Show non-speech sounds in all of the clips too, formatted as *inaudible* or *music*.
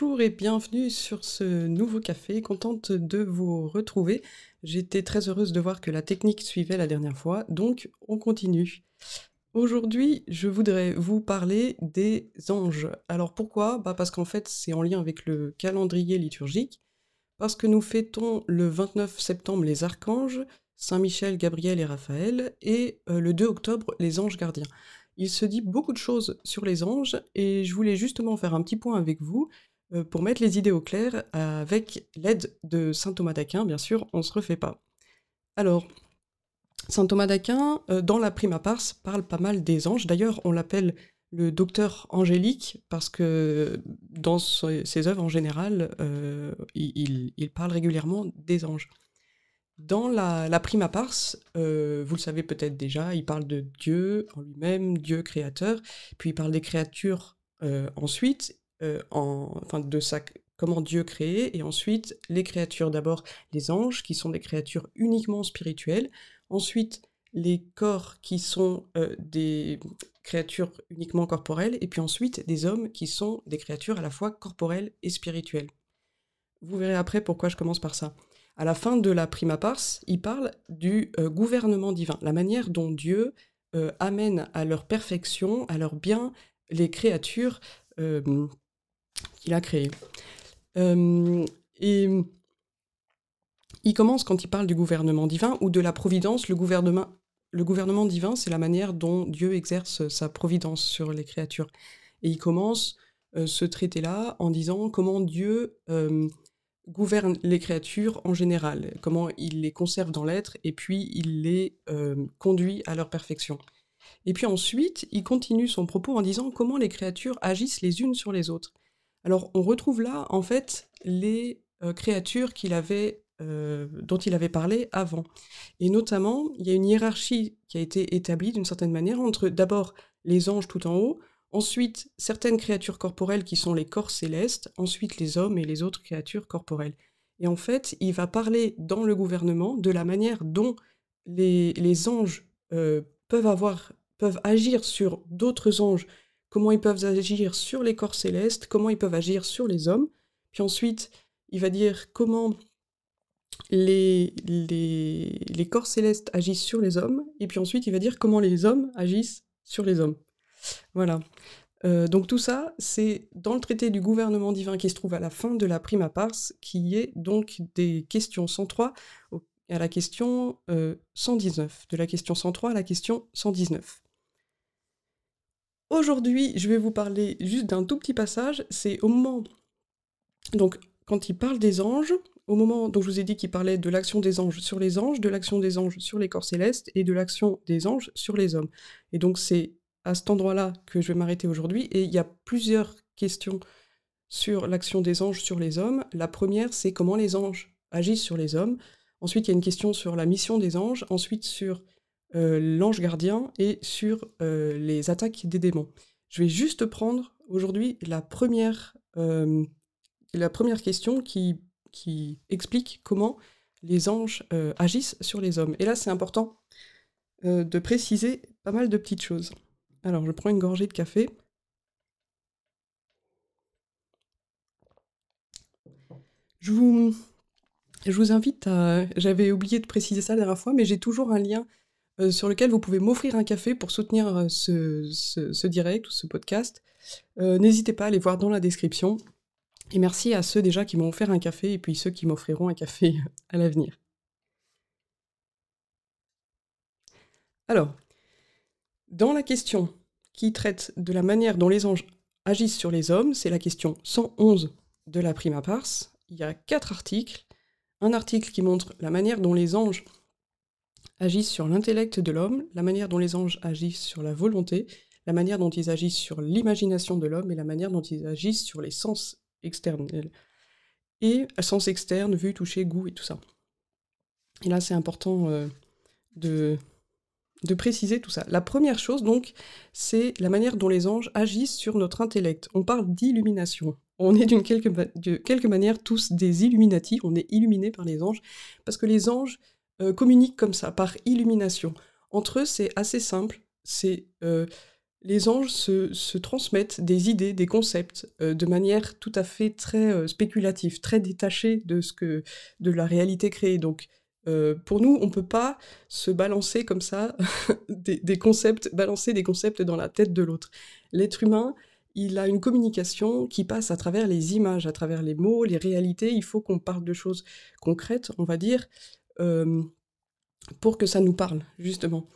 Bonjour et bienvenue sur ce nouveau café, contente de vous retrouver. J'étais très heureuse de voir que la technique suivait la dernière fois, donc on continue. Aujourd'hui, je voudrais vous parler des anges. Alors pourquoi? Bah Parce qu'en fait, c'est en lien avec le calendrier liturgique, parce que nous fêtons le 29 septembre les archanges, Saint Michel, Gabriel et Raphaël, et euh, le 2 octobre les anges gardiens. Il se dit beaucoup de choses sur les anges, et je voulais justement faire un petit point avec vous pour mettre les idées au clair avec l'aide de saint Thomas d'Aquin, bien sûr, on ne se refait pas. Alors, saint Thomas d'Aquin, euh, dans la Prima Pars, parle pas mal des anges. D'ailleurs, on l'appelle le docteur angélique parce que dans ses œuvres en général, euh, il, parle régulièrement des anges. Dans la, Prima Pars, vous le savez peut-être déjà, il parle de Dieu en lui-même, Dieu créateur, puis il parle des créatures ensuite, euh, enfin, de comment Dieu créait, et ensuite les créatures. D'abord les anges, qui sont des créatures uniquement spirituelles, ensuite les corps qui sont euh, des créatures uniquement corporelles, et puis ensuite des hommes qui sont des créatures à la fois corporelles et spirituelles. Vous verrez après pourquoi je commence par ça. À la fin de la prima pars, il parle du euh, gouvernement divin, la manière dont Dieu amène à leur perfection, à leur bien, les créatures qu'il a créé. Euh, et il commence quand il parle du gouvernement divin ou de la providence. Le gouvernement, le gouvernement divin, c'est la manière dont Dieu exerce sa providence sur les créatures. Et il commence euh, ce traité-là en disant comment Dieu euh, gouverne les créatures en général, comment il les conserve dans l'être et puis il les conduit à leur perfection. Et puis ensuite, il continue son propos en disant comment les créatures agissent les unes sur les autres. Alors on retrouve là en fait les euh, créatures euh, dont il avait parlé avant. Et notamment, il y a une hiérarchie qui a été établie d'une certaine manière entre d'abord les anges tout en haut, ensuite certaines créatures corporelles qui sont les corps célestes, ensuite les hommes et les autres créatures corporelles. Et en fait, il va parler dans le gouvernement de la manière dont les, anges euh, peuvent avoir peuvent agir sur d'autres anges comment ils peuvent agir sur les corps célestes, comment ils peuvent agir sur les hommes. Puis ensuite, il va dire comment les, corps célestes agissent sur les hommes, et puis ensuite il va dire comment les hommes agissent sur les hommes. Voilà. Euh, donc tout ça, c'est dans le traité du gouvernement divin qui se trouve à la fin de la prima pars, qui est donc des questions 103 à la question 119, euh, de la question 103 à la question 119. Aujourd'hui, je vais vous parler juste d'un tout petit passage. C'est au moment. Donc, quand il parle des anges, au moment dont je vous ai dit qu'il parlait de l'action des anges sur les anges, de l'action des anges sur les corps célestes et de l'action des anges sur les hommes. Et donc, c'est à cet endroit-là que je vais m'arrêter aujourd'hui. Et il y a plusieurs questions sur l'action des anges sur les hommes. La première, c'est comment les anges agissent sur les hommes. Ensuite, il y a une question sur la mission des anges. Ensuite, sur l'ange gardien et sur euh, les attaques des démons. Je vais juste prendre aujourd'hui la première, euh, la première question qui, qui explique comment les anges agissent sur les hommes. Et là, c'est important de préciser pas mal de petites choses. Alors, je prends une gorgée de café. Je vous, je vous invite à... J'avais oublié de préciser ça la dernière fois, mais j'ai toujours un lien euh, sur lequel vous pouvez m'offrir un café pour soutenir euh, ce, direct ou ce podcast. Euh, n'hésitez pas à aller voir dans la description. Et merci à ceux déjà qui m'ont offert un café et puis ceux qui m'offriront un café à l'avenir. Alors, dans la question qui traite de la manière dont les anges agissent sur les hommes, c'est la question 111 de la prima pars. Il y a quatre articles. Un article qui montre la manière dont les anges agissent sur l'intellect de l'homme, la manière dont les anges agissent sur la volonté, la manière dont ils agissent sur l'imagination de l'homme et la manière dont ils agissent sur les sens externes. Et sens externes, vue, toucher, goût et tout ça. Et là, c'est important euh, de, de préciser tout ça. La première chose, donc, c'est la manière dont les anges agissent sur notre intellect. On parle d'illumination. On est d'une quelque, de quelque manière tous des illuminati, on est illuminés par les anges, parce que les anges euh, communiquent comme ça, par illumination. Entre eux, c'est assez simple. C'est euh, les anges se, transmettent des idées, des concepts euh, de manière tout à fait très euh, spéculative, très détachée de, ce que, de la réalité créée. Donc, pour nous, on ne peut pas se balancer comme ça *laughs* des, concepts, balancer des concepts dans la tête de l'autre. L'être humain, il a une communication qui passe à travers les images, à travers les mots, les réalités. Il faut qu'on parle de choses concrètes, on va dire, pour que ça nous parle, justement.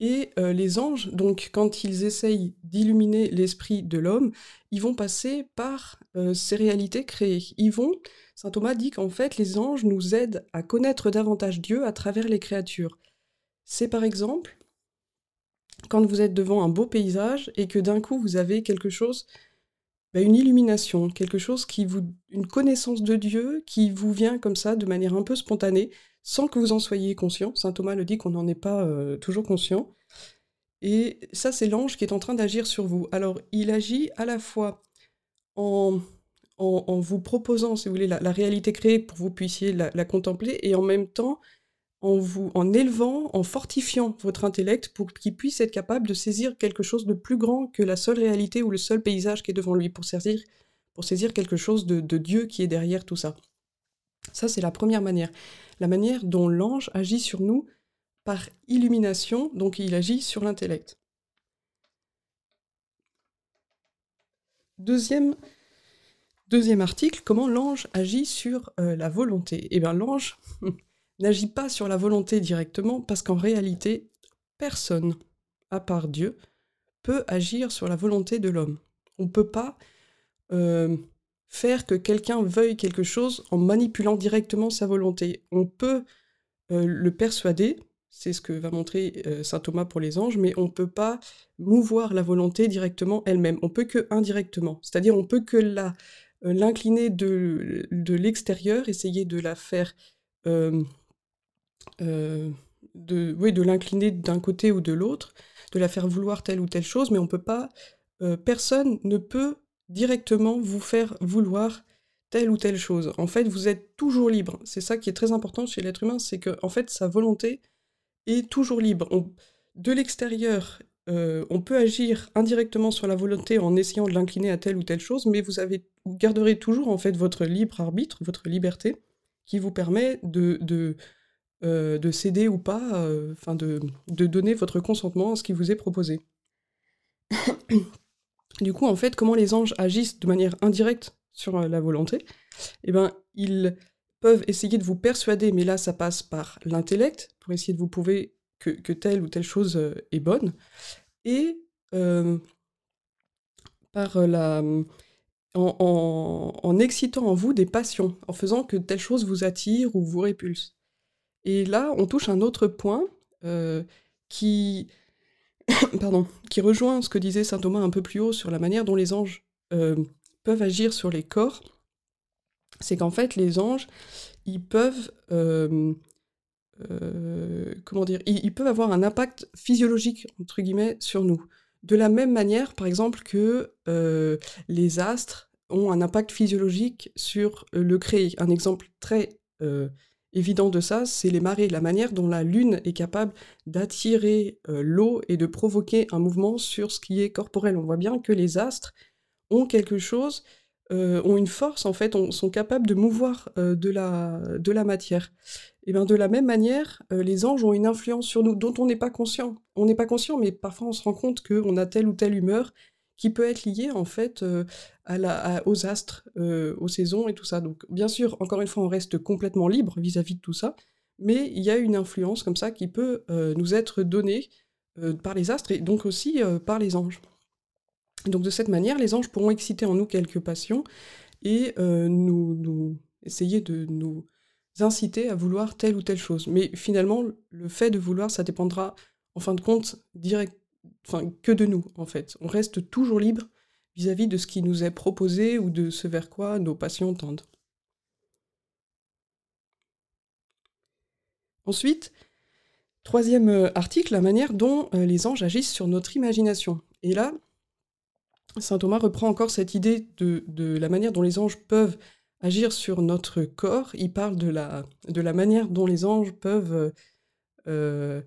Et euh, les anges, donc, quand ils essayent d'illuminer l'esprit de l'homme, ils vont passer par euh, ces réalités créées. Ils vont, saint Thomas dit qu'en fait, les anges nous aident à connaître davantage Dieu à travers les créatures. C'est par exemple quand vous êtes devant un beau paysage et que d'un coup vous avez quelque chose, bah, une illumination, quelque chose qui vous, une connaissance de Dieu qui vous vient comme ça de manière un peu spontanée sans que vous en soyez conscient. Saint Thomas le dit qu'on n'en est pas euh, toujours conscient. Et ça, c'est l'ange qui est en train d'agir sur vous. Alors, il agit à la fois en, en, vous proposant, si vous voulez, la, réalité créée pour que vous puissiez la, contempler, et en même temps en vous, en élevant, en fortifiant votre intellect pour qu'il puisse être capable de saisir quelque chose de plus grand que la seule réalité ou le seul paysage qui est devant lui, pour saisir, pour saisir quelque chose de Dieu qui est derrière tout ça. Ça, c'est la première manière la manière dont l'ange agit sur nous par illumination, donc il agit sur l'intellect. Deuxième, article, comment l'ange agit sur euh, la volonté Eh bien l'ange *laughs* n'agit pas sur la volonté directement parce qu'en réalité, personne, à part Dieu, peut agir sur la volonté de l'homme. On ne peut pas euh, faire que quelqu'un veuille quelque chose en manipulant directement sa volonté. On peut euh, le persuader, c'est ce que va montrer euh, saint Thomas pour les anges, mais on ne peut pas mouvoir la volonté directement elle-même. On peut que indirectement, c'est-à-dire on peut que euh, l'incliner de, de l'extérieur, essayer de la faire de, oui, de l'incliner d'un côté ou de l'autre, de la faire vouloir telle ou telle chose, mais on peut pas, personne ne peut directement vous faire vouloir telle ou telle chose. En fait, vous êtes toujours libre. C'est ça qui est très important chez l'être humain, c'est que fait, sa volonté est toujours libre. de l'extérieur, euh, on peut agir indirectement sur la volonté en essayant de l'incliner à telle ou telle chose, mais vous, avez, garderez toujours en fait votre libre arbitre, votre liberté, qui vous permet de, de, euh, de céder ou pas, euh, enfin de donner votre consentement à ce qui vous est proposé. *coughs* Du coup, en fait, comment les anges agissent de manière indirecte sur euh, la volonté Eh bien, ils peuvent essayer de vous persuader, mais là, ça passe par l'intellect, pour essayer de vous prouver que, telle ou telle chose euh, est bonne, et euh, par la... En, excitant en vous des passions, en faisant que telle chose vous attire ou vous répulse. Et là, on touche un autre point qui *coughs* pardon, qui rejoint ce que disait saint Thomas un peu plus haut sur la manière dont les anges euh, peuvent agir sur les corps, c'est qu'en fait les anges, ils peuvent, euh, euh, comment dire, ils, peuvent avoir un impact physiologique entre guillemets sur nous. De la même manière, par exemple, que les astres ont un impact physiologique sur le créé. Un exemple très évident de ça, c'est les marées, la manière dont la Lune est capable d'attirer euh, l'eau et de provoquer un mouvement sur ce qui est corporel. On voit bien que les astres ont quelque chose, euh, ont une force en fait, sont capables de mouvoir euh, de, la, de la matière. Et bien de la même manière, les anges ont une influence sur nous dont on n'est pas conscient. On n'est pas conscient, mais parfois on se rend compte qu'on a telle ou telle humeur qui peut être liée en fait aux astres, euh, aux saisons et tout ça. Donc bien sûr, encore une fois, on reste complètement libre vis-à-vis de tout ça, mais il y a une influence comme ça qui peut euh, nous être donnée euh, par les astres et donc aussi par les anges. Donc de cette manière, les anges pourront exciter en nous quelques passions et nous, nous, essayer de nous inciter à vouloir telle ou telle chose. Mais finalement, le fait de vouloir, ça dépendra en fin de compte direct, que de nous en fait. On reste toujours libre vis-à-vis de ce qui nous est proposé ou de ce vers quoi nos passions tendent. Ensuite, troisième euh, article, la manière dont euh, les anges agissent sur notre imagination. Et là, Saint Thomas reprend encore cette idée de, la manière dont les anges peuvent agir sur notre corps. Il parle de la, de la manière dont les anges peuvent euh,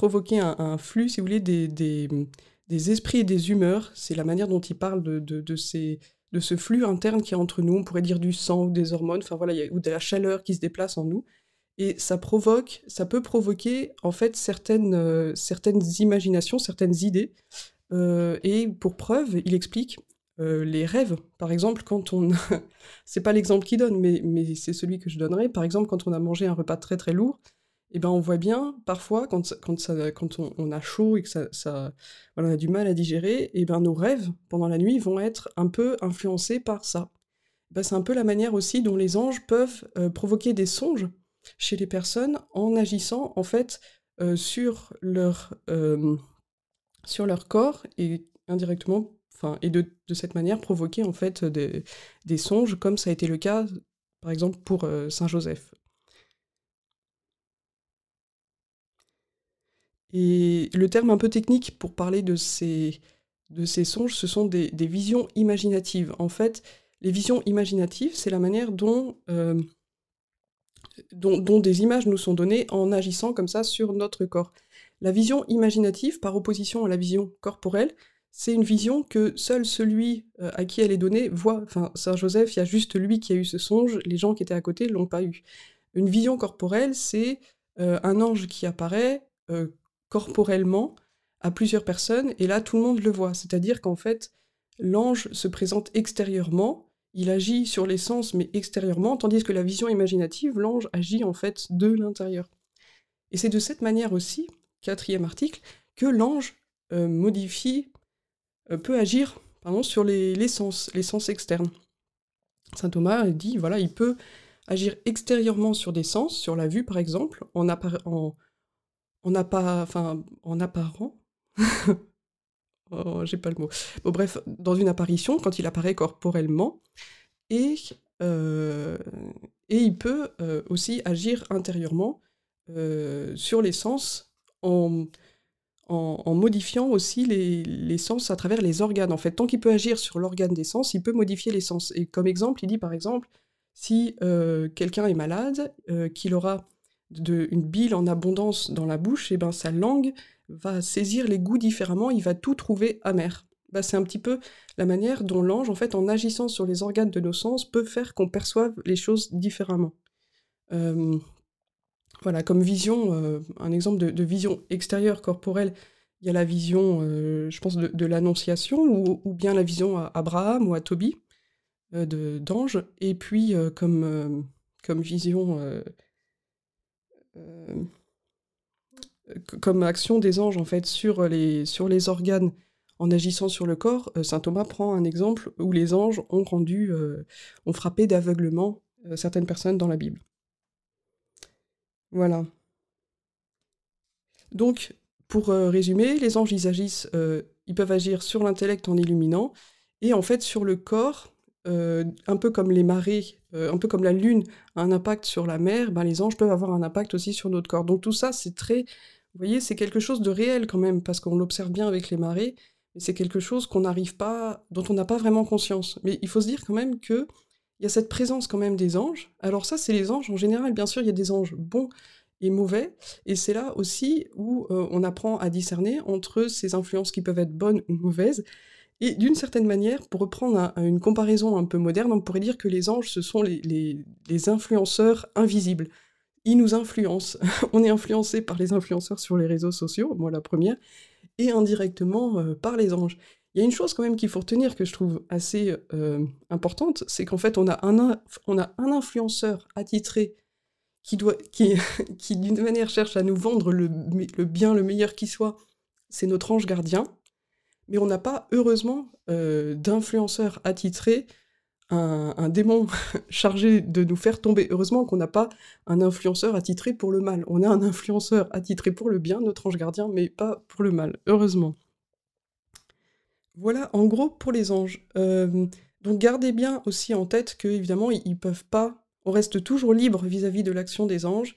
provoquer un, flux, si vous voulez, des, des esprits et des humeurs. C'est la manière dont il parle de, de, ces, de ce flux interne qui est entre nous. On pourrait dire du sang ou des hormones, enfin voilà, ou de la chaleur qui se déplace en nous. Et ça provoque, ça peut provoquer en fait certaines, euh, certaines imaginations, certaines idées. Euh, et pour preuve, il explique euh, les rêves. Par exemple, quand on... *laughs* c'est pas l'exemple qu'il donne, mais, mais c'est celui que je donnerai. Par exemple, quand on a mangé un repas très très lourd, ben on voit bien parfois quand, on, a chaud et que ça, on a du mal à digérer, ben nos rêves pendant la nuit vont être un peu influencés par ça. Ben, c'est un peu la manière aussi dont les anges peuvent euh, provoquer des songes chez les personnes en agissant en fait euh, sur leur euh, sur leur corps et indirectement et de, cette manière provoquer en fait des, des, songes comme ça a été le cas par exemple pour Saint Joseph. Et le terme un peu technique pour parler de ces, de ces songes, ce sont des, visions imaginatives. En fait, les visions imaginatives, c'est la manière euh, dont, dont, des images nous sont données en agissant comme ça sur notre corps. La vision imaginative, par opposition à la vision corporelle, c'est une vision que seul celui euh, à qui elle est donnée voit. Enfin, Saint Joseph, il y a juste lui qui a eu ce songe, les gens qui étaient à côté ne l'ont pas eu. Une vision corporelle, c'est euh, un ange qui apparaît, corporellement à plusieurs personnes, et là tout le monde le voit. C'est-à-dire qu'en fait, l'ange se présente extérieurement, il agit sur les sens, mais extérieurement, tandis que la vision imaginative, l'ange agit en fait de l'intérieur. Et c'est de cette manière aussi, quatrième article, que l'ange euh, modifie, euh, peut agir pardon, sur les, sens, les sens externes. Saint Thomas dit, voilà, il peut agir extérieurement sur des sens, sur la vue par exemple, en, en, on n'a pas, enfin, en apparent, *laughs* oh, j'ai pas le mot. Bref, dans une apparition, quand il apparaît corporellement, et, euh, il peut euh, aussi agir intérieurement euh, sur les sens en, modifiant aussi les, sens à travers les organes. En fait, tant qu'il peut agir sur l'organe des sens, il peut modifier les sens. Et comme exemple, il dit par exemple, si quelqu'un est malade, qu'il aura de, une bile en abondance dans la bouche, et ben sa langue va saisir les goûts différemment, il va tout trouver amer. Ben, c'est un petit peu la manière dont l'ange, en fait, en agissant sur les organes de nos sens, peut faire qu'on perçoive les choses différemment. Euh, voilà, comme vision, euh, un exemple de, vision extérieure corporelle, il y a la vision, euh, je pense, de, l'annonciation, ou, bien la vision à Abraham ou à Tobie, d'ange, et puis comme, comme vision comme action des anges en fait sur les, organes en agissant sur le corps, euh, saint Thomas prend un exemple où les anges ont rendu, euh, ont frappé d'aveuglement certaines personnes dans la Bible. Voilà. Donc, pour résumer, les anges, ils agissent, ils peuvent agir sur l'intellect en illuminant, et en fait sur le corps, euh, un peu comme les marées, euh, un peu comme la lune a un impact sur la mer, ben les anges peuvent avoir un impact aussi sur notre corps. Donc tout ça, c'est très, vous voyez, c'est quelque chose de réel quand même, parce qu'on l'observe bien avec les marées, mais c'est quelque chose qu'on n'arrive pas, dont on n'a pas vraiment conscience. Mais il faut se dire quand même que il y a cette présence quand même des anges. Alors ça, c'est les anges en général. Bien sûr, il y a des anges bons et mauvais, et c'est là aussi où euh, on apprend à discerner entre ces influences qui peuvent être bonnes ou mauvaises, et d'une certaine manière, pour reprendre une comparaison un peu moderne, on pourrait dire que les anges, ce sont les, influenceurs invisibles. Ils nous influencent. *laughs* on est influencé par les influenceurs sur les réseaux sociaux, moi la première, et indirectement euh, par les anges. Il y a une chose quand même qu'il faut retenir que je trouve assez euh, importante, c'est qu'en fait on a un, influenceur attitré *laughs* qui, d'une manière cherche à nous vendre le bien, le meilleur qui soit, c'est notre ange gardien, mais on n'a pas, heureusement, euh, d'influenceurs attitrés, un, démon *laughs* chargé de nous faire tomber. Heureusement qu'on n'a pas un influenceur attitré pour le mal. On a un influenceur attitré pour le bien, notre ange gardien, mais pas pour le mal, heureusement. Voilà, en gros, pour les anges. Euh, donc gardez bien aussi en tête que, évidemment, ils, peuvent pas... On reste toujours libre vis-à-vis -vis de l'action des anges,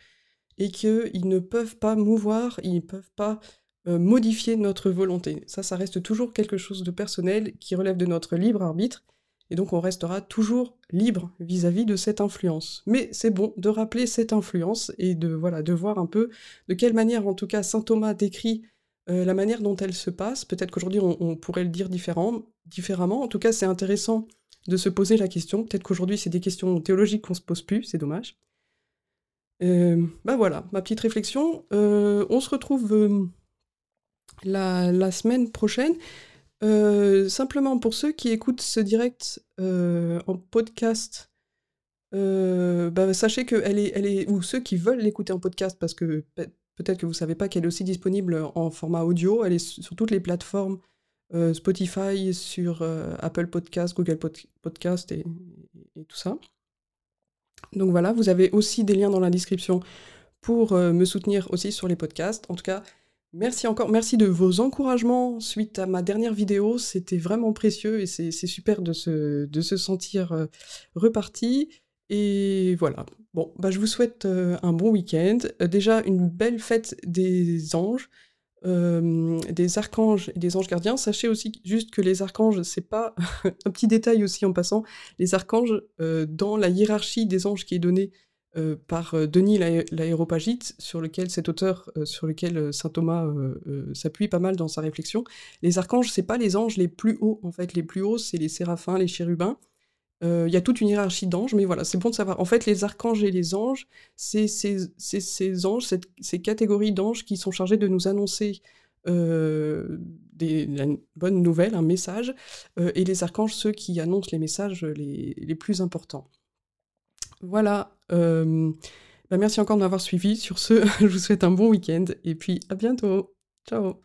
et qu'ils ne peuvent pas mouvoir, ils ne peuvent pas modifier notre volonté. Ça, ça reste toujours quelque chose de personnel qui relève de notre libre arbitre, et donc on restera toujours libre vis-à-vis de cette influence. Mais c'est bon de rappeler cette influence et de voilà de voir un peu de quelle manière, en tout cas, saint Thomas décrit la manière dont elle se passe, peut-être qu'aujourd'hui on, pourrait le dire différemment. En tout cas, c'est intéressant de se poser la question. Peut-être qu'aujourd'hui c'est des questions théologiques qu'on se pose plus, c'est dommage. bah voilà, ma petite réflexion. on se retrouve la, semaine prochaine. simplement pour ceux qui écoutent ce direct en podcast, bah, sachez que elle est, elle ou ceux qui veulent l'écouter en podcast, parce que peut-être que vous ne savez pas qu'elle est aussi disponible en format audio, elle est sur toutes les plateformes Spotify, sur Apple Podcast, Google Podcast et, tout ça. Donc voilà, vous avez aussi des liens dans la description pour me soutenir aussi sur les podcasts. En tout cas, merci encore, merci de vos encouragements suite à ma dernière vidéo, c'était vraiment précieux et c'est super de se, sentir reparti. Et voilà. Bon, bah, je vous souhaite un bon week-end. déjà, une belle fête des anges, des archanges et des anges gardiens. Sachez aussi juste que les archanges, c'est pas *laughs* un petit détail aussi en passant. Les archanges, dans la hiérarchie des anges qui est donnée par Denis l'aéropagite, sur lequel cet auteur, sur lequel saint Thomas s'appuie pas mal dans sa réflexion, les archanges, c'est pas les anges les plus hauts. En fait, les plus hauts, c'est les séraphins, les chérubins. Euh, il y a toute une hiérarchie d'anges, mais voilà, c'est bon de savoir. En fait, les archanges et les anges, c'est ces anges, ces catégories d'anges qui sont chargés de nous annoncer euh, des, une bonne nouvelle, un message, euh, et les archanges, ceux qui annoncent les messages les plus importants. Voilà. Bah merci encore de m'avoir suivi. Sur ce, *laughs* je vous souhaite un bon week-end, et puis à bientôt. Ciao